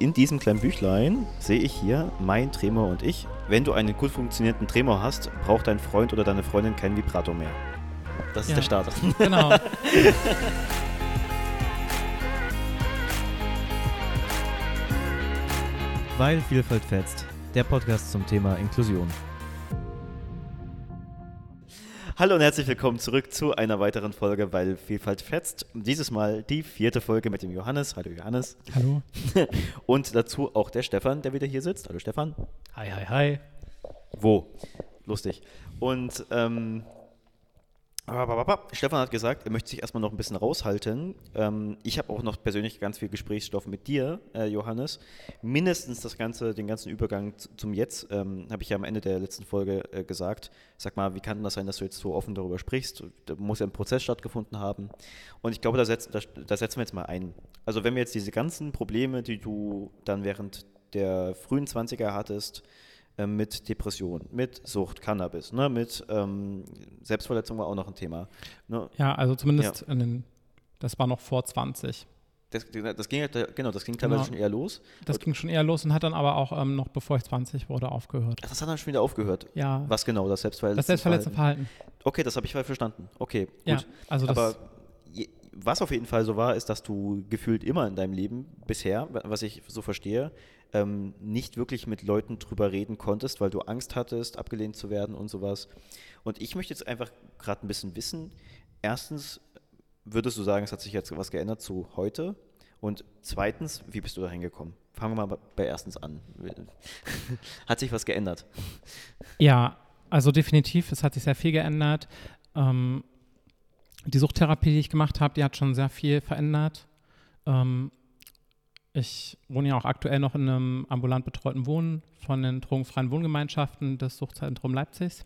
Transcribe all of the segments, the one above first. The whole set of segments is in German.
in diesem kleinen Büchlein sehe ich hier mein Tremor und ich. Wenn du einen gut funktionierenden Tremor hast, braucht dein Freund oder deine Freundin keinen Vibrator mehr. Das ist Ja. der Starter. Genau. Weil Vielfalt fetzt. Der Podcast zum Thema Inklusion. Hallo und herzlich willkommen zurück zu einer weiteren Folge, weil Vielfalt fetzt. Dieses Mal die vierte Folge mit dem Johannes. Hallo Johannes. Hallo. Und dazu auch der Stefan, der wieder hier sitzt. Hallo Stefan. Hi, hi, hi. Wo? Lustig. Und ähm, Stefan hat gesagt, er möchte sich erstmal noch ein bisschen raushalten. Ähm, ich habe auch noch persönlich ganz viel Gesprächsstoff mit dir, äh, Johannes. Mindestens das ganze, den ganzen Übergang zum Jetzt, ähm, habe ich ja am Ende der letzten Folge äh, gesagt. Sag mal, wie kann das sein, dass du jetzt so offen darüber sprichst? Da muss ja ein Prozess stattgefunden haben. Und ich glaube, da, setz, da, setzen wir jetzt mal ein. Also wenn wir jetzt diese ganzen Probleme, die du dann während der frühen 20er hattest, mit Depression, mit Sucht, Cannabis, ne, mit ähm, Selbstverletzung war auch noch ein Thema. Ne? Ja, also zumindest in den, das war noch vor 20. Das, das ging ja, genau, das ging teilweise Genau. schon eher los. Das ging schon eher los und hat dann aber auch ähm, noch bevor ich 20 wurde aufgehört. Ach, das hat dann schon wieder aufgehört. Ja, Was genau, das Selbstverletzung? das selbstverletzte Verhalten. Okay, das habe ich verstanden. Okay, gut. Ja, also das, Aber je, was auf jeden Fall so war, ist, dass du gefühlt immer in deinem Leben bisher, wa- was ich so verstehe, ähm, nicht wirklich mit Leuten drüber reden konntest, weil du Angst hattest, abgelehnt zu werden und sowas. Und ich möchte jetzt einfach gerade ein bisschen wissen. Erstens, würdest du sagen, es hat sich jetzt was geändert zu heute? Und zweitens, wie bist du da hingekommen? Fangen wir mal bei- erstens an. hat sich was geändert? ja, also definitiv, es hat sich sehr viel geändert. Ähm, die Suchttherapie, die ich gemacht habe, die hat schon sehr viel verändert. Ähm, ich wohne ja auch aktuell noch in einem ambulant betreuten Wohnen von den drogenfreien Wohngemeinschaften des Suchtzentrum Leipzigs.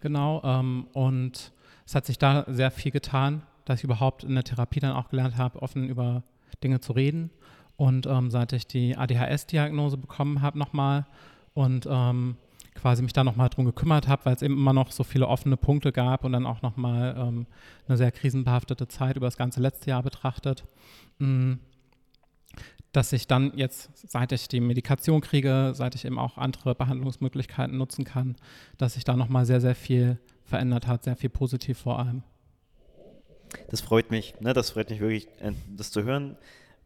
Genau. Ähm, und es hat sich da sehr viel getan, dass ich überhaupt in der Therapie dann auch gelernt habe, offen über Dinge zu reden. Und ähm, seit ich die ADHS-Diagnose bekommen habe nochmal und ähm, quasi mich da nochmal drum gekümmert habe, weil es eben immer noch so viele offene Punkte gab und dann auch nochmal ähm, eine sehr krisenbehaftete Zeit über das ganze letzte Jahr betrachtet. Mm, dass ich dann jetzt, seit ich die Medikation kriege, seit ich eben auch andere Behandlungsmöglichkeiten nutzen kann, dass sich da nochmal sehr, sehr viel verändert hat, sehr viel positiv vor allem. Das freut mich, ne? das freut mich wirklich, äh, das zu hören.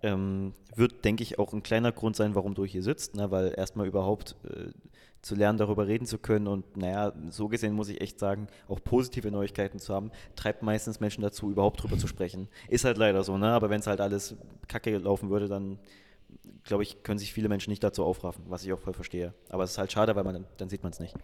Ähm, wird, denke ich, auch ein kleiner Grund sein, warum du hier sitzt, ne? weil erstmal überhaupt äh, zu lernen, darüber reden zu können und naja, so gesehen muss ich echt sagen, auch positive Neuigkeiten zu haben, treibt meistens Menschen dazu, überhaupt drüber zu sprechen. Ist halt leider so, ne? aber wenn es halt alles kacke laufen würde, dann glaube ich, können sich viele Menschen nicht dazu aufraffen, was ich auch voll verstehe. Aber es ist halt schade, weil man dann sieht man es nicht.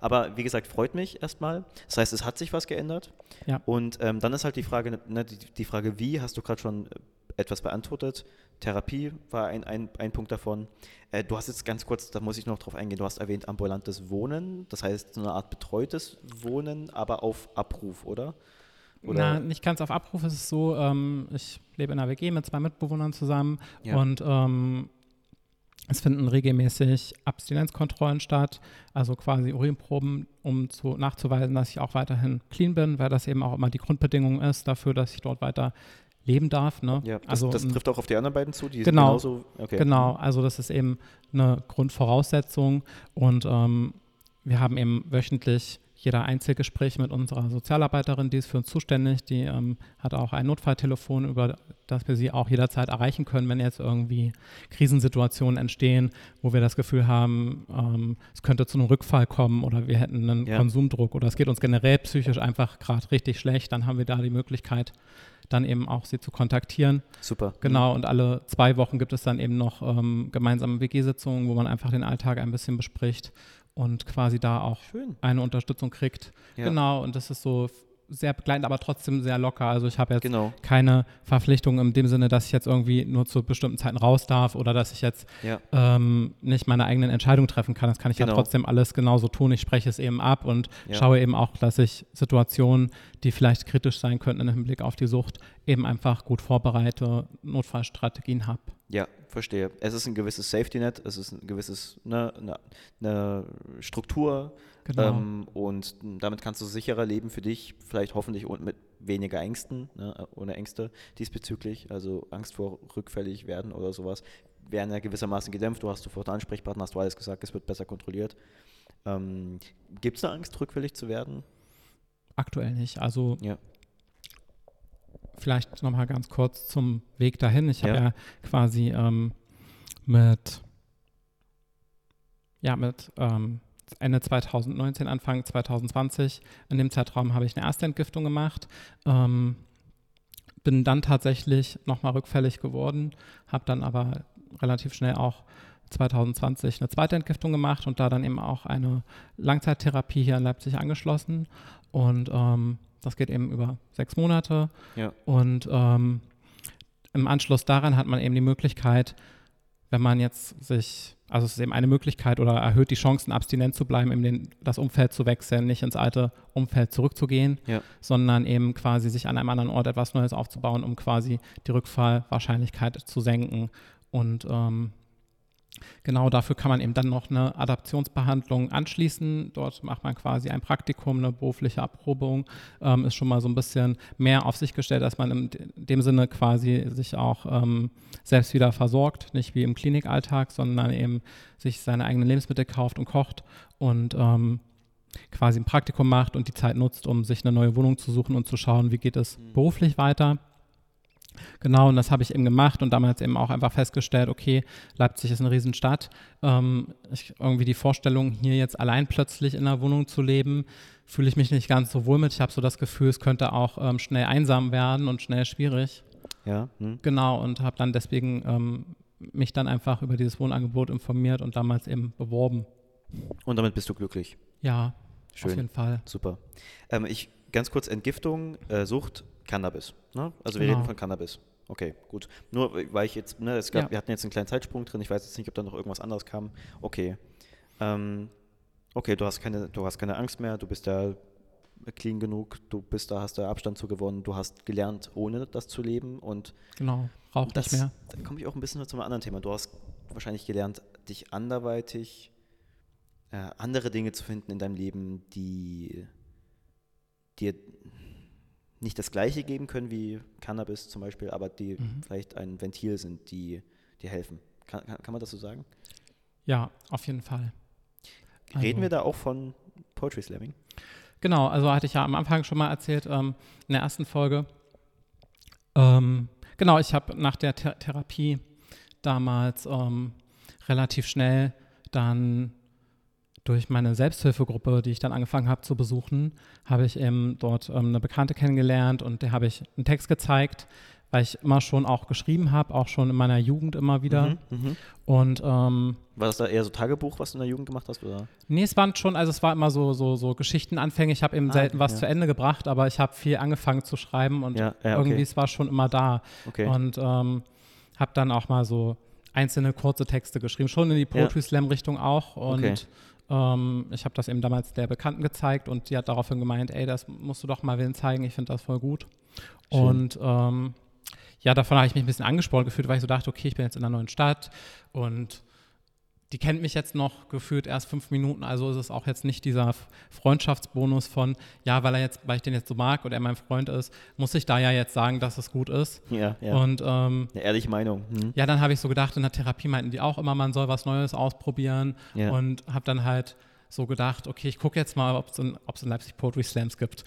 Aber wie gesagt, freut mich erstmal. Das heißt, es hat sich was geändert. Ja. Und ähm, dann ist halt die Frage, ne, die, die Frage, wie, hast du gerade schon äh, etwas beantwortet. Therapie war ein, ein, ein Punkt davon. Äh, du hast jetzt ganz kurz, da muss ich noch drauf eingehen, du hast erwähnt ambulantes Wohnen, das heißt so eine Art betreutes Wohnen, aber auf Abruf, oder? Na, nicht ganz auf Abruf ist es so, ähm, ich lebe in einer WG mit zwei Mitbewohnern zusammen Ja. und ähm, es finden regelmäßig Abstinenzkontrollen statt, also quasi Urinproben, um zu, nachzuweisen, dass ich auch weiterhin clean bin, weil das eben auch immer die Grundbedingung ist dafür, dass ich dort weiter leben darf. Ne? ja, das, also, das trifft auch auf die anderen beiden zu, die sind Genau. genauso. Okay. Genau, also das ist eben eine Grundvoraussetzung und ähm, wir haben eben wöchentlich jeder Einzelgespräch mit unserer Sozialarbeiterin, die ist für uns zuständig, die ähm, hat auch ein Notfalltelefon, über das wir sie auch jederzeit erreichen können, wenn jetzt irgendwie Krisensituationen entstehen, wo wir das Gefühl haben, ähm, es könnte zu einem Rückfall kommen oder wir hätten einen Ja. Konsumdruck oder es geht uns generell psychisch einfach gerade richtig schlecht, dann haben wir da die Möglichkeit, dann eben auch sie zu kontaktieren. Super. Genau, und alle zwei Wochen gibt es dann eben noch ähm, gemeinsame WG-Sitzungen, wo man einfach den Alltag ein bisschen bespricht und quasi da auch Schön. eine Unterstützung kriegt. Ja. Genau, und das ist so sehr begleitend, aber trotzdem sehr locker. Also ich habe jetzt Genau. keine Verpflichtung in dem Sinne, dass ich jetzt irgendwie nur zu bestimmten Zeiten raus darf oder dass ich jetzt Ja. ähm, nicht meine eigenen Entscheidungen treffen kann. Das kann ich Genau. ja trotzdem alles genauso tun. Ich spreche es eben ab und Ja. schaue eben auch, dass ich Situationen, die vielleicht kritisch sein könnten im Hinblick auf die Sucht, eben einfach gut vorbereite, Notfallstrategien habe. Ja, verstehe. Es ist ein gewisses Safety Net, es ist ein gewisses, ne, eine, eine Struktur Genau. ähm, und damit kannst du sicherer leben für dich, vielleicht hoffentlich und mit weniger Ängsten, ne, ohne Ängste diesbezüglich, also Angst vor rückfällig werden oder sowas. werden ja gewissermaßen gedämpft. Du hast sofort Ansprechpartner, hast du alles gesagt, es wird besser kontrolliert. Ähm, Gibt es eine Angst, rückfällig zu werden? Aktuell nicht. Also Ja. vielleicht nochmal ganz kurz zum Weg dahin. Ich habe Ja. ja. quasi ähm, mit, ja, mit ähm, Ende 2019, Anfang 2020, in dem Zeitraum habe ich eine erste Entgiftung gemacht. Ähm, bin dann tatsächlich nochmal rückfällig geworden, habe dann aber relativ schnell auch 2020 eine zweite Entgiftung gemacht und da dann eben auch eine Langzeittherapie hier in Leipzig angeschlossen. Und ähm, das geht eben über sechs Monate. Ja. Und ähm, im Anschluss daran hat man eben die Möglichkeit, wenn man jetzt sich, also es ist eben eine Möglichkeit oder erhöht die Chancen, abstinent zu bleiben, eben den, das Umfeld zu wechseln, nicht ins alte Umfeld zurückzugehen, Ja. sondern eben quasi sich an einem anderen Ort etwas Neues aufzubauen, um quasi die Rückfallwahrscheinlichkeit zu senken. Und ähm, Genau dafür kann man eben dann noch eine Adaptionsbehandlung anschließen. Dort macht man quasi ein Praktikum, eine berufliche Erprobung, ähm, ist schon mal so ein bisschen mehr auf sich gestellt, dass man in dem Sinne quasi sich auch ähm, selbst wieder versorgt, nicht wie im Klinikalltag, sondern eben sich seine eigenen Lebensmittel kauft und kocht und ähm, quasi ein Praktikum macht und die Zeit nutzt, um sich eine neue Wohnung zu suchen und zu schauen, wie geht es beruflich weiter. Genau, und das habe ich eben gemacht und damals eben auch einfach festgestellt, okay, Leipzig ist eine Riesenstadt. Ähm, ich, irgendwie die Vorstellung, hier jetzt allein plötzlich in einer Wohnung zu leben, fühle ich mich nicht ganz so wohl mit. Ich habe so das Gefühl, es könnte auch ähm, schnell einsam werden und schnell schwierig. Ja. Hm. Genau, und habe dann deswegen ähm, mich dann einfach über dieses Wohnangebot informiert und damals eben beworben. Und damit bist du glücklich. Ja, Schön. auf jeden Fall. Super. Ähm, ich ganz kurz Entgiftung, äh, Sucht, Cannabis. Ne? Also wir Genau. reden von Cannabis. Okay, gut. Nur weil ich jetzt, ne, es gab, Ja. wir hatten jetzt einen kleinen Zeitsprung drin. Ich weiß jetzt nicht, ob da noch irgendwas anderes kam. Okay. Ähm, okay, du hast keine, du hast keine Angst mehr. Du bist ja clean genug. Du bist da, hast da Abstand zu gewonnen. Du hast gelernt, ohne das zu leben und Genau, raucht das, nicht mehr. Da komme ich auch ein bisschen zu einem anderen Thema. Du hast wahrscheinlich gelernt, dich anderweitig, äh, andere Dinge zu finden in deinem Leben, die dir nicht das Gleiche geben können wie Cannabis zum Beispiel, aber die Mhm. vielleicht ein Ventil sind, die dir helfen. Kann, kann, man das so sagen? Ja, auf jeden Fall. Reden Also- wir da auch von Poetry Slamming? Genau, also hatte ich ja am Anfang schon mal erzählt, ähm, in der ersten Folge. Ähm, genau, ich habe nach der Ther Therapie damals ähm, relativ schnell dann durch meine Selbsthilfegruppe, die ich dann angefangen habe zu besuchen, habe ich eben dort ähm, eine Bekannte kennengelernt und der habe ich einen Text gezeigt, weil ich immer schon auch geschrieben habe, auch schon in meiner Jugend immer wieder. Mhm, mhm. Und ähm, War das da eher so Tagebuch, was du in der Jugend gemacht hast? Oder? Nee, es waren schon, also es war immer so, so, so Geschichtenanfänge. Ich habe eben Ah, selten was ja. zu Ende gebracht, aber ich habe viel angefangen zu schreiben und Ja, ja, irgendwie okay. es war schon immer da. Okay. Und ähm, habe dann auch mal so einzelne kurze Texte geschrieben, schon in die Poetry Slam Richtung auch. Und Okay. Ähm, ich habe das eben damals der Bekannten gezeigt und die hat daraufhin gemeint, ey, das musst du doch mal wen zeigen, ich finde das voll gut. Schön. Und ähm, ja, davon habe ich mich ein bisschen angesprochen gefühlt, weil ich so dachte, okay, ich bin jetzt in einer neuen Stadt und die kennt mich jetzt noch gefühlt erst fünf Minuten, also ist es auch jetzt nicht dieser Freundschaftsbonus von, ja, weil er jetzt, weil ich den jetzt so mag und er mein Freund ist, muss ich da ja jetzt sagen, dass es gut ist. ja, ja. Und ähm, Eine ehrliche Meinung. Mhm. ja, dann habe ich so gedacht, in der Therapie meinten die auch immer, man soll was Neues ausprobieren Ja. und habe dann halt so gedacht, okay, ich gucke jetzt mal, ob es in, ob's in Leipzig Poetry Slams gibt.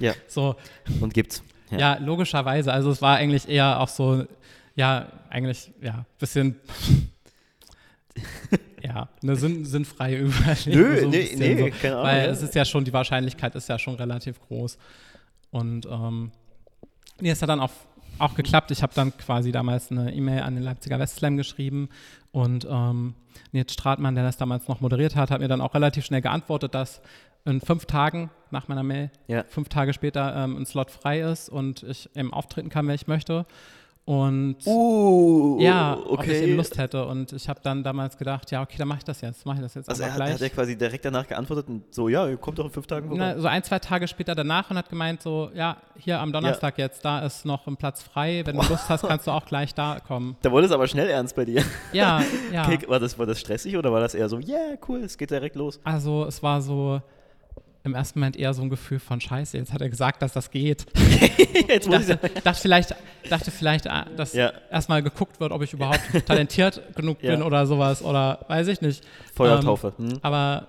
Ja. So, Und gibt's. Ja. ja. logischerweise. Also es war eigentlich eher auch so, ja, eigentlich, ja, bisschen, ja, eine sinn, sinnfreie Überlegung. Nö, so nee, nee, so. keine Ahnung. Weil es ist ja schon, die Wahrscheinlichkeit ist ja schon relativ groß. Und ähm, nee, es hat dann auch, auch geklappt. Ich habe dann quasi damals eine E-Mail an den Leipziger Westslam geschrieben und ähm, Nils Stratmann, der das damals noch moderiert hat, hat mir dann auch relativ schnell geantwortet, dass in fünf Tagen nach meiner Mail, Ja. fünf Tage später ähm, ein Slot frei ist und ich eben auftreten kann, wenn ich möchte. Und Uh, ja, ob ich okay. eben Lust hätte. Und ich habe dann damals gedacht, ja, okay, dann mache ich das jetzt. Mache ich das jetzt Also er hat, gleich. hat er quasi direkt danach geantwortet und so, ja, kommt doch in fünf Tagen vorbei. Na, so ein, zwei Tage später danach und hat gemeint, so, ja, hier am Donnerstag jetzt, da ist noch ein Platz frei. Wenn du Lust hast, kannst du auch gleich da kommen. Da wurde es aber schnell ernst bei dir. Ja, ja. Okay, war, das, war das stressig oder war das eher so, yeah, cool, es geht direkt los? Also es war so im ersten Moment eher so ein Gefühl von Scheiße, jetzt hat er gesagt, dass das geht. Jetzt dachte, dachte vielleicht, dachte vielleicht, äh, dass Ja. erstmal geguckt wird, ob ich überhaupt talentiert genug Ja. bin oder sowas oder weiß ich nicht. Feuertaufe. Hm? Aber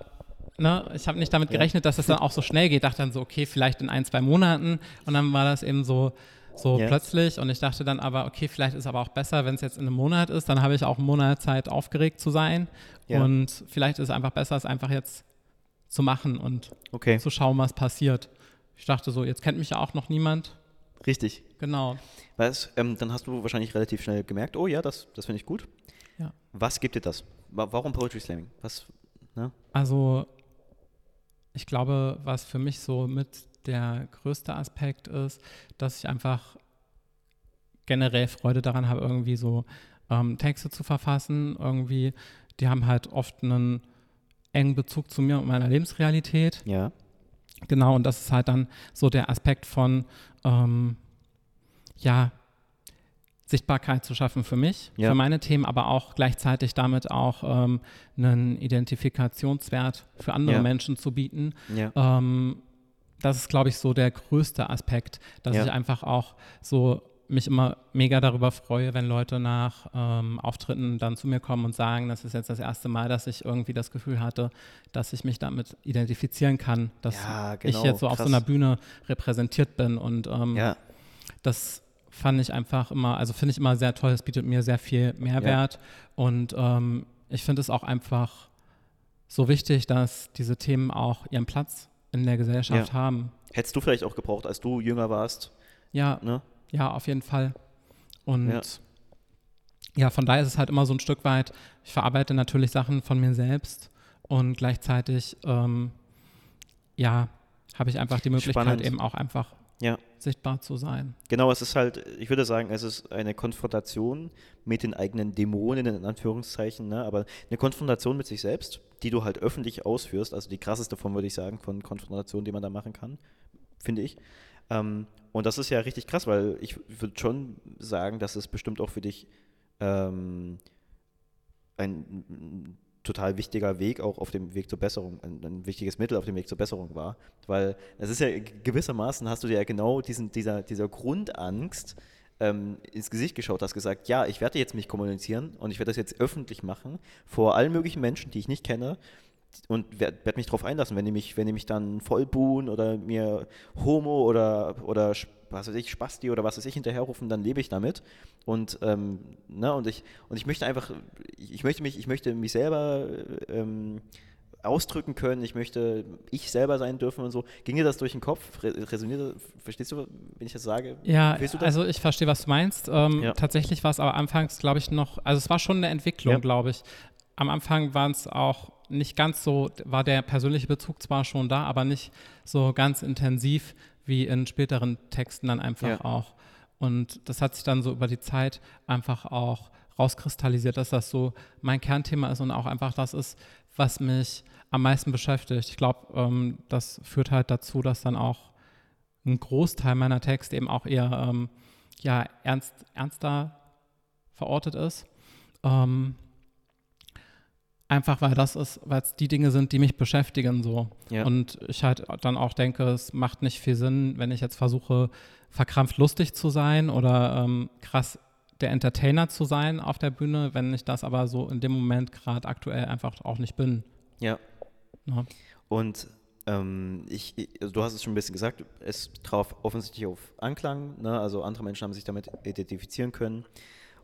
ne, ich habe nicht damit Ja. gerechnet, dass es dann auch so schnell geht. Dachte dann so, okay, vielleicht in ein, zwei Monaten. Und dann war das eben so, so Ja. plötzlich. Und ich dachte dann aber, okay, vielleicht ist aber auch besser, wenn es jetzt in einem Monat ist. Dann habe ich auch einen Monat Zeit, aufgeregt zu sein. Ja. Und vielleicht ist es einfach besser, es einfach jetzt zu machen und Okay, zu schauen, was passiert. Ich dachte so, jetzt kennt mich ja auch noch niemand. richtig. Genau. Was, ähm, dann hast du wahrscheinlich relativ schnell gemerkt, oh ja, das, das finde ich gut. Ja. Was gibt dir das? Wa- Warum Poetry Slamming? Was, ne? Also, ich glaube, was für mich so mit der größte Aspekt ist, dass ich einfach generell Freude daran habe, irgendwie so ähm, Texte zu verfassen. Irgendwie, die haben halt oft einen engen Bezug zu mir und meiner Lebensrealität. Ja. Genau, und das ist halt dann so der Aspekt von, ähm, ja, Sichtbarkeit zu schaffen für mich, Ja. für meine Themen, aber auch gleichzeitig damit auch ähm, einen Identifikationswert für andere Ja. Menschen zu bieten. Ja. Ähm, das ist, glaube ich, so der größte Aspekt, dass ich einfach auch so mich immer mega darüber freue, wenn Leute nach ähm, Auftritten dann zu mir kommen und sagen, das ist jetzt das erste Mal, dass ich irgendwie das Gefühl hatte, dass ich mich damit identifizieren kann, dass Ja, ich genau, jetzt so auf so krass. einer Bühne repräsentiert bin und ähm, Ja. das fand ich einfach immer, also finde ich immer sehr toll, es bietet mir sehr viel Mehrwert und ähm, ich finde es auch einfach so wichtig, dass diese Themen auch ihren Platz in der Gesellschaft Ja. haben. Hättest du vielleicht auch gebraucht, als du jünger warst, Ja, ne? Ja, auf jeden Fall. Und Ja. ja. von daher ist es halt immer so ein Stück weit, ich verarbeite natürlich Sachen von mir selbst und gleichzeitig, ähm, ja, habe ich einfach die Möglichkeit, Spannend. eben auch einfach Ja. sichtbar zu sein. Genau, es ist halt, ich würde sagen, es ist eine Konfrontation mit den eigenen Dämonen, in Anführungszeichen, ne? aber eine Konfrontation mit sich selbst, die du halt öffentlich ausführst, also die krasseste Form, würde ich sagen, von Konfrontation, die man da machen kann, finde ich. Ähm, und das ist ja richtig krass, weil ich würde schon sagen, dass es bestimmt auch für dich ähm, ein total wichtiger Weg auch auf dem Weg zur Besserung, ein, ein wichtiges Mittel auf dem Weg zur Besserung war. Weil es ist ja gewissermaßen, hast du dir ja genau diesen, dieser, dieser Grundangst ähm, ins Gesicht geschaut, hast gesagt, ja, ich werde jetzt mich kommunizieren und ich werde das jetzt öffentlich machen vor allen möglichen Menschen, die ich nicht kenne und werde werd mich darauf einlassen, wenn die mich, wenn die mich dann voll buhen oder mir Homo oder, oder was weiß ich, Spasti oder was weiß ich hinterherrufen, dann lebe ich damit. Und, ähm, ne, und, ich, und ich möchte einfach, ich, möchte mich, ich möchte mich selber ähm, ausdrücken können, ich möchte ich selber sein dürfen und so. Ging dir das durch den Kopf? Re resoniert? Verstehst du, wenn ich das sage? Ja, du das? also ich verstehe, was du meinst. Ähm, Ja. Tatsächlich war es aber anfangs, glaube ich, noch, also es war schon eine Entwicklung, Ja. glaube ich. Am Anfang waren es auch nicht ganz so, war der persönliche Bezug zwar schon da, aber nicht so ganz intensiv wie in späteren Texten dann einfach Ja. auch. Und das hat sich dann so über die Zeit einfach auch rauskristallisiert, dass das so mein Kernthema ist und auch einfach das ist, was mich am meisten beschäftigt. Ich glaube, ähm, das führt halt dazu, dass dann auch ein Großteil meiner Texte eben auch eher ähm, ja, ernst, ernster verortet ist. Ähm, einfach weil das ist, weil es die Dinge sind, die mich beschäftigen so. Ja. Und ich halt dann auch denke, es macht nicht viel Sinn, wenn ich jetzt versuche, verkrampft lustig zu sein oder ähm, krass der Entertainer zu sein auf der Bühne, wenn ich das aber so in dem Moment gerade aktuell einfach auch nicht bin. Ja. Ja. Und ähm, ich, ich- also du hast es schon ein bisschen gesagt, es traf offensichtlich auf Anklang, ne? also andere Menschen haben sich damit identifizieren können.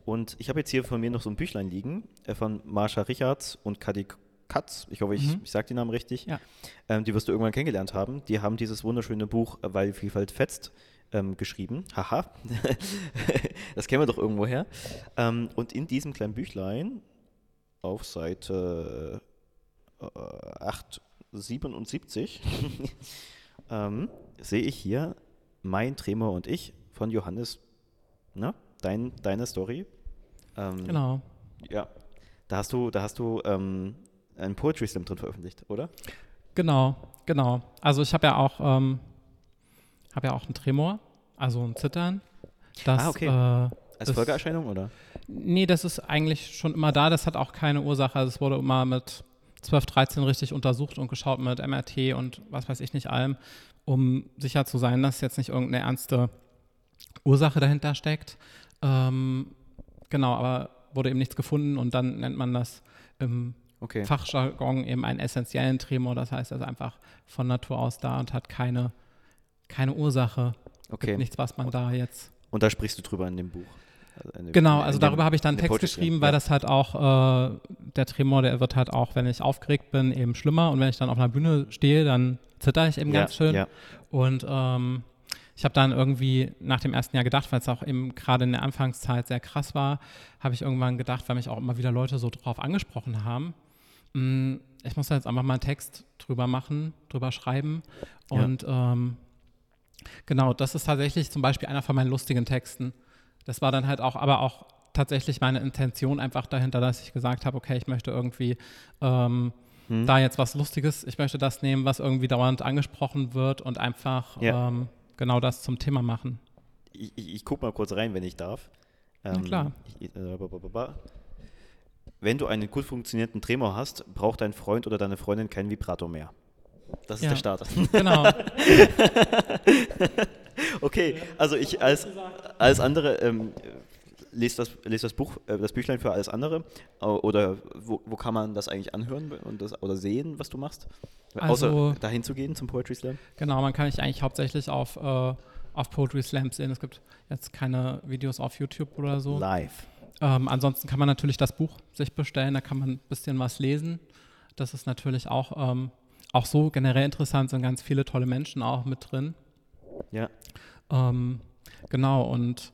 Und ich habe jetzt hier von mir noch so ein Büchlein liegen äh, von Marsha Richards und Kadi Katz. Ich hoffe, ich, Mhm. ich sage die Namen richtig. Ja. Ähm, die wirst du irgendwann kennengelernt haben. Die haben dieses wunderschöne Buch äh, Weil Vielfalt fetzt ähm, geschrieben. Haha. das kennen wir doch irgendwoher. Ähm, und in diesem kleinen Büchlein auf Seite äh, 877 ähm, sehe ich hier Mein Tremor und ich von Johannes. Ne? Dein, deine Story. Ähm, Genau. Ja. Da hast du, da hast du ähm, einen Poetry Slam drin veröffentlicht, oder? Genau, genau. Also ich habe ja auch, ähm, habe ja auch einen Tremor, also ein Zittern. Das, Ah, okay. Äh, Als Das- Folgeerscheinung, oder? nee, das ist eigentlich schon immer da. Das hat auch keine Ursache. Also es wurde immer mit 12, 13 richtig untersucht und geschaut mit MRT und was weiß ich nicht allem, um sicher zu sein, dass jetzt nicht irgendeine ernste Ursache dahinter steckt. Ähm, genau, aber wurde eben nichts gefunden und dann nennt man das im Okay. Fachjargon eben einen essentiellen Tremor. Das heißt, er ist einfach von Natur aus da und hat keine, keine Ursache. Okay. Gibt nichts, was man da jetzt. Und da sprichst du drüber in dem Buch. Also in dem- Genau, in also darüber habe ich dann in einen Text Poetry geschrieben, weil ja. das halt auch, äh, der Tremor, der wird halt auch, wenn ich aufgeregt bin, eben schlimmer. Und wenn ich dann auf einer Bühne stehe, dann zitter ich eben ja, ganz schön. Ja. Und ähm, ich habe dann irgendwie nach dem ersten Jahr gedacht, weil es auch eben gerade in der Anfangszeit sehr krass war, habe ich irgendwann gedacht, weil mich auch immer wieder Leute so drauf angesprochen haben, mh, ich muss da jetzt einfach mal einen Text drüber machen, drüber schreiben. Ja. Und ähm, genau, das ist tatsächlich zum Beispiel einer von meinen lustigen Texten. Das war dann halt auch, aber auch tatsächlich meine Intention einfach dahinter, dass ich gesagt habe, okay, ich möchte irgendwie ähm, Hm. da jetzt was Lustiges, ich möchte das nehmen, was irgendwie dauernd angesprochen wird und einfach Ja. ähm, genau das zum Thema machen. Ich, ich, ich guck mal kurz rein, wenn ich darf. Ähm, klar. Ich, äh. Wenn du einen gut funktionierenden Tremor hast, braucht dein Freund oder deine Freundin keinen Vibrator mehr. Das ist Ja. der Starter. Genau. Okay, also ich als, als andere ähm, lese das, lese das Buch, äh, das Büchlein für alles andere. Au- Oder wo, wo kann man das eigentlich anhören und das, oder sehen, was du machst? Also- Außer dahin zu gehen zum Poetry Slam? Genau, man kann mich eigentlich hauptsächlich auf, äh, auf Poetry Slams sehen. Es gibt jetzt keine Videos auf YouTube oder so. Live. Ähm, ansonsten kann man natürlich das Buch sich bestellen, da kann man ein bisschen was lesen. Das ist natürlich auch, ähm, auch so generell interessant, sind ganz viele tolle Menschen auch mit drin. Ja. Ähm, genau, und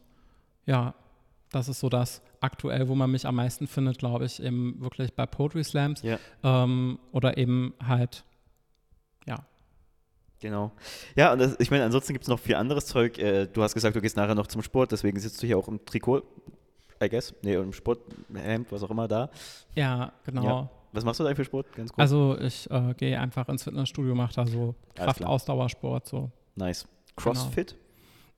ja, das ist so das aktuell, wo man mich am meisten findet, glaube ich, eben wirklich bei Poetry Slams Ja. ähm, oder eben halt, ja, Genau. Ja, und das, ich meine, ansonsten gibt es noch viel anderes Zeug. Äh, du hast gesagt, du gehst nachher noch zum Sport, deswegen sitzt du hier auch im Trikot, I guess. Nee, im Sporthemd, was auch immer da. ja, genau. Ja. Was machst du da für Sport? Ganz kurz. Also ich äh, gehe einfach ins Fitnessstudio, mache da so. Kraft-Ausdauersport, so. nice. CrossFit?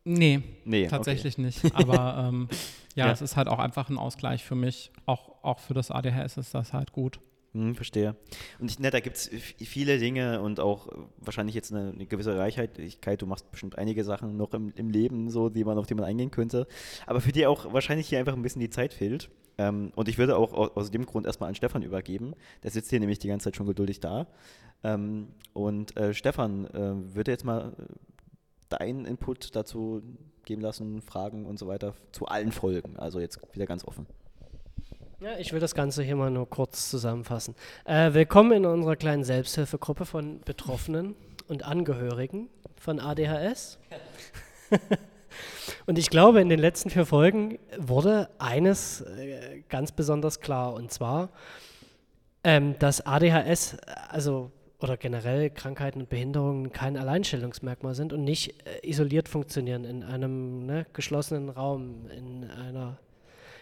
Nee, Nee, Genau. tatsächlich nicht. Aber ähm, ja, Ja. es ist halt auch einfach ein Ausgleich für mich. Auch, auch für das ADHS ist das halt gut. Hm, verstehe. Und ich, ne, da gibt es viele Dinge und auch wahrscheinlich jetzt eine, eine gewisse Reichhaltigkeit. Du machst bestimmt einige Sachen noch im, im Leben, so, die man, auf die man eingehen könnte. Aber für die auch wahrscheinlich hier einfach ein bisschen die Zeit fehlt. Ähm, und ich würde auch au- aus dem Grund erstmal an Stefan übergeben. Der sitzt hier nämlich die ganze Zeit schon geduldig da. Ähm, und äh, Stefan, äh, würde jetzt mal deinen Input dazu geben lassen, Fragen und so weiter zu allen Folgen. Also jetzt wieder ganz offen. Ja, ich will das Ganze hier mal nur kurz zusammenfassen. Äh, willkommen in unserer kleinen Selbsthilfegruppe von Betroffenen und Angehörigen von ADHS. und ich glaube, in den letzten vier Folgen wurde eines äh, ganz besonders klar, und zwar, ähm, dass ADHS, also oder generell Krankheiten und Behinderungen kein Alleinstellungsmerkmal sind und nicht äh, isoliert funktionieren in einem ne, geschlossenen Raum, in einer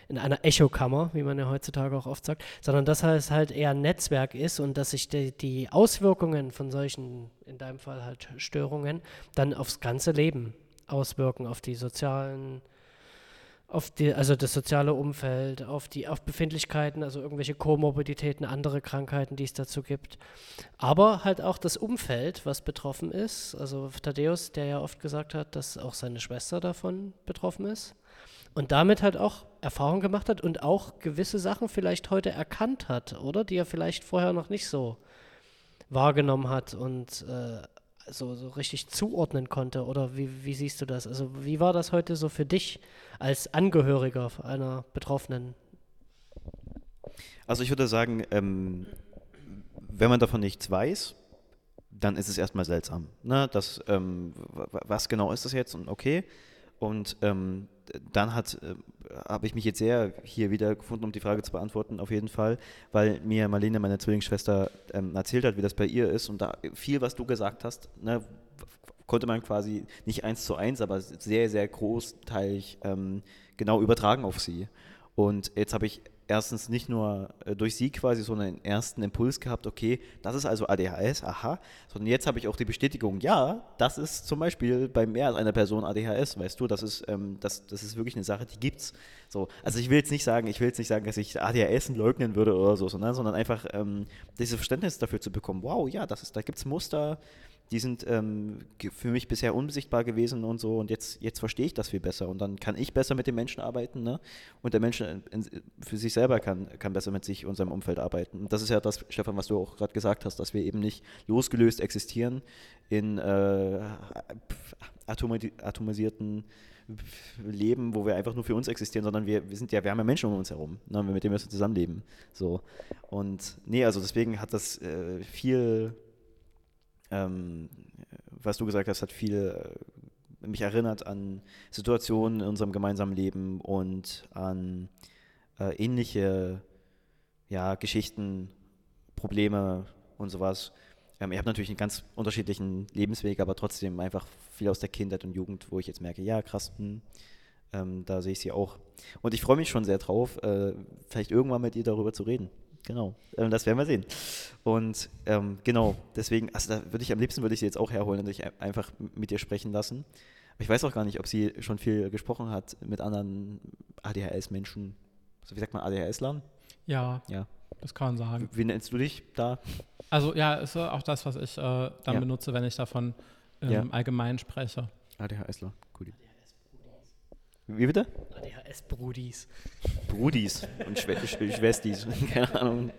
in einer Echokammer, wie man ja heutzutage auch oft sagt, sondern dass es halt eher ein Netzwerk ist und dass sich die, die Auswirkungen von solchen, in deinem Fall halt Störungen, dann aufs ganze Leben auswirken, auf die sozialen, auf die, also das soziale Umfeld, auf die, auf Befindlichkeiten, also irgendwelche Komorbiditäten, andere Krankheiten, die es dazu gibt. Aber halt auch das Umfeld, was betroffen ist. Also Thaddeus, der ja oft gesagt hat, dass auch seine Schwester davon betroffen ist und damit halt auch Erfahrung gemacht hat und auch gewisse Sachen vielleicht heute erkannt hat, oder? Die er vielleicht vorher noch nicht so wahrgenommen hat und äh, so, so richtig zuordnen konnte. Oder wie, wie siehst du das? Also wie war das heute so für dich als Angehöriger einer Betroffenen? Also ich würde sagen, ähm, wenn man davon nichts weiß, dann ist es erstmal seltsam. Ne? Das, ähm, was genau ist das jetzt und okay. Und ähm, dann äh, habe ich mich jetzt sehr hier wieder gefunden, um die Frage zu beantworten, auf jeden Fall, weil mir Marlene, meine Zwillingsschwester, ähm, erzählt hat, wie das bei ihr ist. Und da viel, was du gesagt hast, ne, konnte man quasi nicht eins zu eins, aber sehr, sehr großteilig ähm, genau übertragen auf sie. Und jetzt habe ich erstens nicht nur äh, durch sie quasi so einen ersten Impuls gehabt, okay, das ist also ADHS, aha, sondern jetzt habe ich auch die Bestätigung, ja, das ist zum Beispiel bei mehr als einer Person ADHS, weißt du, das ist, ähm, das, das ist wirklich eine Sache, die gibt's. So, also ich will jetzt nicht sagen, ich will jetzt nicht sagen, dass ich ADHS leugnen würde oder so, sondern, sondern einfach ähm, dieses Verständnis dafür zu bekommen, wow, ja, das ist, da gibt es Muster, die sind ähm, für mich bisher unsichtbar gewesen und so und jetzt, jetzt verstehe ich das viel besser und dann kann ich besser mit den Menschen arbeiten ne? und der Mensch in, für sich selber kann, kann besser mit sich und seinem Umfeld arbeiten. Und das ist ja das, Stefan, was du auch gerade gesagt hast, dass wir eben nicht losgelöst existieren in äh, atomi atomisierten Leben, wo wir einfach nur für uns existieren, sondern wir, wir sind ja, wir haben ja Menschen um uns herum, ne, mit denen wir zusammenleben. So. Und nee, also deswegen hat das äh, viel, ähm, was du gesagt hast, hat viel äh, mich erinnert an Situationen in unserem gemeinsamen Leben und an äh, ähnliche ja, Geschichten, Probleme und sowas. Ähm, ihr habt natürlich einen ganz unterschiedlichen Lebensweg, aber trotzdem einfach viel aus der Kindheit und Jugend, wo ich jetzt merke, ja, krass, hm, ähm, da sehe ich sie auch. Und ich freue mich schon sehr drauf, äh, vielleicht irgendwann mit ihr darüber zu reden. Genau, ähm, das werden wir sehen. Und ähm, genau, deswegen, also da würde ich am liebsten würde ich sie jetzt auch herholen und dich ein- einfach mit ihr sprechen lassen. Aber ich weiß auch gar nicht, ob sie schon viel gesprochen hat mit anderen ADHS-Menschen. Also wie sagt man ADHS-Lern? Ja, Ja. das kann man sagen. Wie nennst du dich da? Also ja, ist auch das, was ich äh, dann Ja. benutze, wenn ich davon im Ja. Allgemeinen spreche. ADHSler, cool. Wie bitte? ADHS-Brudis. Brudis und Schw Schwestis, keine Ahnung.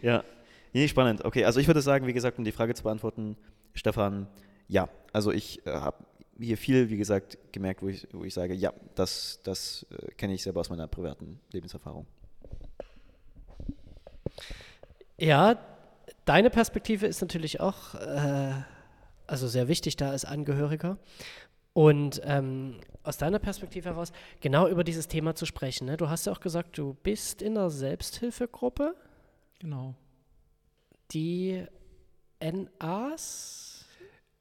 Ja, nee, spannend. Okay, also ich würde sagen, wie gesagt, um die Frage zu beantworten, Stefan, ja, also ich äh, habe hier viel, wie gesagt, gemerkt, wo ich, wo ich sage, ja, das, das äh, kenne ich selber aus meiner privaten Lebenserfahrung. Ja, deine Perspektive ist natürlich auch äh, also sehr wichtig da als Angehöriger. Und ähm, aus deiner Perspektive heraus genau über dieses Thema zu sprechen. Ne? Du hast ja auch gesagt, du bist in einer Selbsthilfegruppe, Genau. die NAs.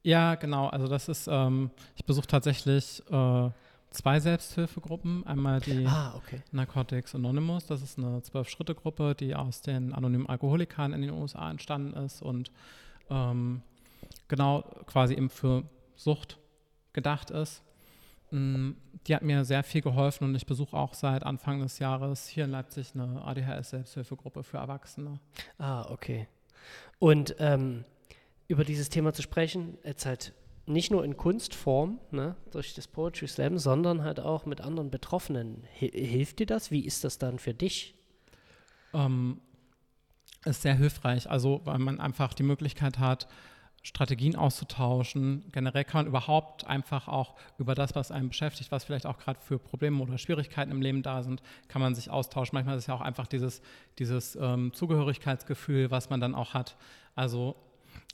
Ja, genau. Also das ist, ähm, ich besuche tatsächlich äh, zwei Selbsthilfegruppen. Einmal die Ah, okay. Narcotics Anonymous. Das ist eine Zwölf-Schritte-Gruppe, die aus den anonymen Alkoholikern in den USA entstanden ist und ähm, genau quasi eben für Sucht gedacht ist. Mm, Die hat mir sehr viel geholfen und ich besuche auch seit Anfang des Jahres hier in Leipzig eine ADHS-Selbsthilfegruppe für Erwachsene. Ah, okay. Und ähm, über dieses Thema zu sprechen, jetzt halt nicht nur in Kunstform, ne, durch das Poetry Slam, sondern halt auch mit anderen Betroffenen. Hi hilft dir das? Wie ist das dann für dich? ähm, ist sehr hilfreich. Also, weil man einfach die Möglichkeit hat, Strategien auszutauschen. Generell kann man überhaupt einfach auch über das, was einen beschäftigt, was vielleicht auch gerade für Probleme oder Schwierigkeiten im Leben da sind, kann man sich austauschen. Manchmal ist es ja auch einfach dieses, dieses ähm, Zugehörigkeitsgefühl, was man dann auch hat. Also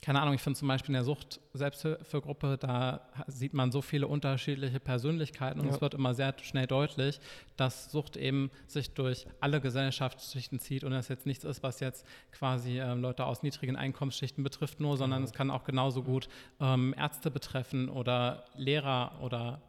keine Ahnung, ich finde zum Beispiel in der Sucht-Selbsthilfegruppe, da sieht man so viele unterschiedliche Persönlichkeiten und Ja. es wird immer sehr schnell deutlich, dass Sucht eben sich durch alle Gesellschaftsschichten zieht und das jetzt nichts ist, was jetzt quasi ähm, Leute aus niedrigen Einkommensschichten betrifft nur, sondern es kann auch genauso gut ähm, Ärzte betreffen oder Lehrer oder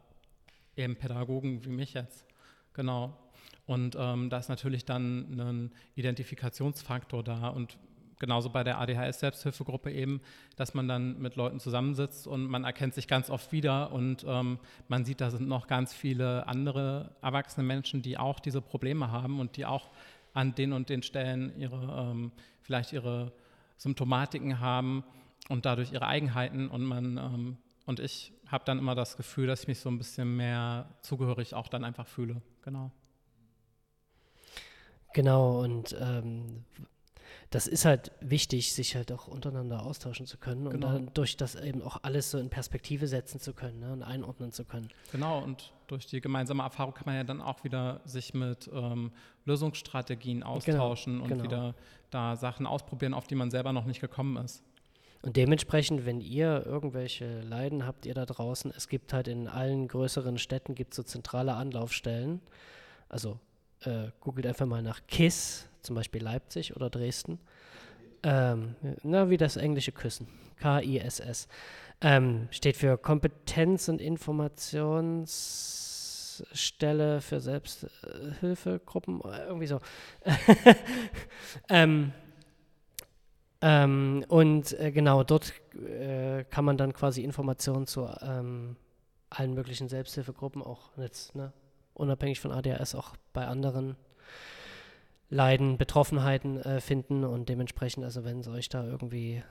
eben Pädagogen wie mich jetzt. Genau. Und ähm, da ist natürlich dann ein Identifikationsfaktor da und genauso bei der ADHS-Selbsthilfegruppe eben, dass man dann mit Leuten zusammensitzt und man erkennt sich ganz oft wieder und ähm, man sieht, da sind noch ganz viele andere erwachsene Menschen, die auch diese Probleme haben und die auch an den und den Stellen ihre, ähm, vielleicht ihre Symptomatiken haben und dadurch ihre Eigenheiten und man ähm, und ich habe dann immer das Gefühl, dass ich mich so ein bisschen mehr zugehörig auch dann einfach fühle. Genau. Genau, und ähm, das ist halt wichtig, sich halt auch untereinander austauschen zu können und Genau. dann durch das eben auch alles so in Perspektive setzen zu können ne, und einordnen zu können. Genau, und durch die gemeinsame Erfahrung kann man ja dann auch wieder sich mit ähm, Lösungsstrategien austauschen und genau. wieder da Sachen ausprobieren, auf die man selber noch nicht gekommen ist. Und dementsprechend, wenn ihr irgendwelche Leiden habt, ihr da draußen, es gibt halt in allen größeren Städten gibt so zentrale Anlaufstellen. Also äh, googelt einfach mal nach KISS, zum Beispiel Leipzig oder Dresden. Ähm, na, wie das englische Küssen. K-I-S-S. Ähm, steht für Kompetenz- und Informationsstelle für Selbsthilfegruppen, äh, irgendwie so. ähm, ähm, und äh, genau, dort äh, kann man dann quasi Informationen zu ähm, allen möglichen Selbsthilfegruppen, auch jetzt ne, unabhängig von ADHS, auch bei anderen Leiden, Betroffenheiten äh, finden und dementsprechend, also wenn es euch da irgendwie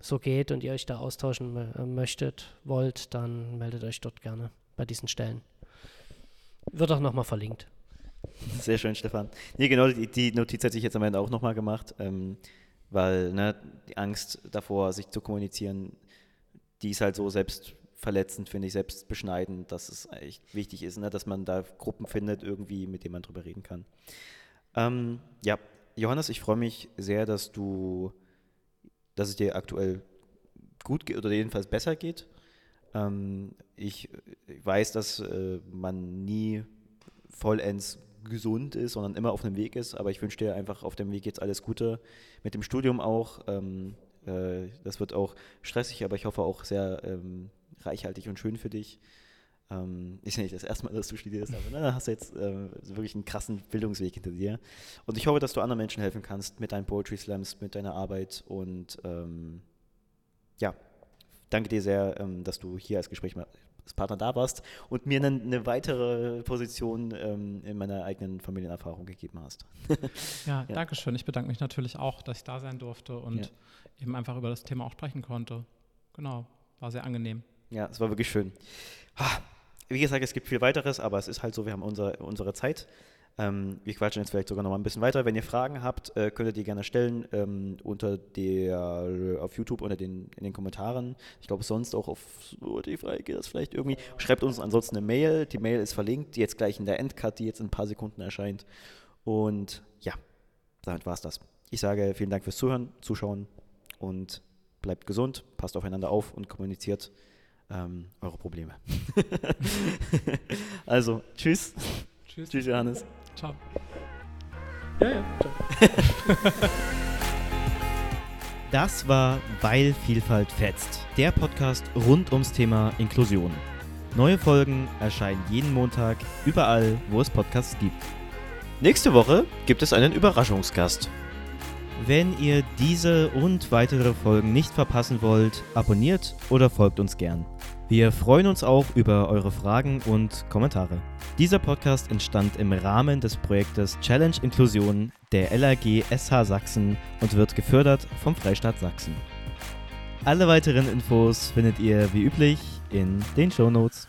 so geht und ihr euch da austauschen äh, möchtet, wollt, dann meldet euch dort gerne bei diesen Stellen. Wird auch nochmal verlinkt. Sehr schön, Stefan. Nee, genau, die, die Notiz hätte ich jetzt am Ende auch nochmal gemacht, ähm, weil ne, die Angst davor, sich zu kommunizieren, die ist halt so selbstverletzend, finde ich, selbstbeschneidend, dass es echt wichtig ist, ne, dass man da Gruppen findet, irgendwie, mit denen man drüber reden kann. Ähm, ja, Johannes, ich freue mich sehr, dass du, dass es dir aktuell gut geht oder jedenfalls besser geht. Ähm, ich, ich weiß, dass äh, man nie vollends gesund ist, sondern immer auf einem Weg ist. Aber ich wünsche dir einfach auf dem Weg jetzt alles Gute. Mit dem Studium auch. Ähm, äh, das wird auch stressig, aber ich hoffe auch sehr ähm, reichhaltig und schön für dich. Ähm, ist ja nicht das erste Mal, dass du studierst, aber ne, hast du jetzt äh, wirklich einen krassen Bildungsweg hinter dir. Und ich hoffe, dass du anderen Menschen helfen kannst mit deinen Poetry Slams, mit deiner Arbeit. Und ähm, ja, danke dir sehr, ähm, dass du hier als Gespräch als Partner da warst und mir eine, eine weitere Position ähm, in meiner eigenen Familienerfahrung gegeben hast. ja, ja, danke schön. Ich bedanke mich natürlich auch, dass ich da sein durfte und ja. eben einfach über das Thema auch sprechen konnte. Genau, war sehr angenehm. Ja, es war wirklich schön. Wie gesagt, es gibt viel weiteres, aber es ist halt so, wir haben unser, unsere Zeit. Ähm, wir quatschen jetzt vielleicht sogar noch mal ein bisschen weiter. Wenn ihr Fragen habt, äh, könnt ihr die gerne stellen ähm, unter der, auf YouTube unter den, in den Kommentaren. Ich glaube, sonst auch auf Spotify geht das vielleicht irgendwie. Schreibt uns ansonsten eine Mail. Die Mail ist verlinkt, jetzt gleich in der Endcut, die jetzt in ein paar Sekunden erscheint. Und ja, damit war es das. Ich sage vielen Dank fürs Zuhören, Zuschauen und bleibt gesund, passt aufeinander auf und kommuniziert ähm, eure Probleme. also, tschüss. Tschüss. Tschüss, Johannes. Ciao. Ja, ja, ciao. das war Weil Vielfalt fetzt, der Podcast rund ums Thema Inklusion. Neue Folgen erscheinen jeden Montag überall, wo es Podcasts gibt. Nächste Woche gibt es einen Überraschungsgast. Wenn ihr diese und weitere Folgen nicht verpassen wollt, abonniert oder folgt uns gern. Wir freuen uns auch über eure Fragen und Kommentare. Dieser Podcast entstand im Rahmen des Projektes Challenge Inklusion der LAG SH Sachsen und wird gefördert vom Freistaat Sachsen. Alle weiteren Infos findet ihr wie üblich in den Show Notes.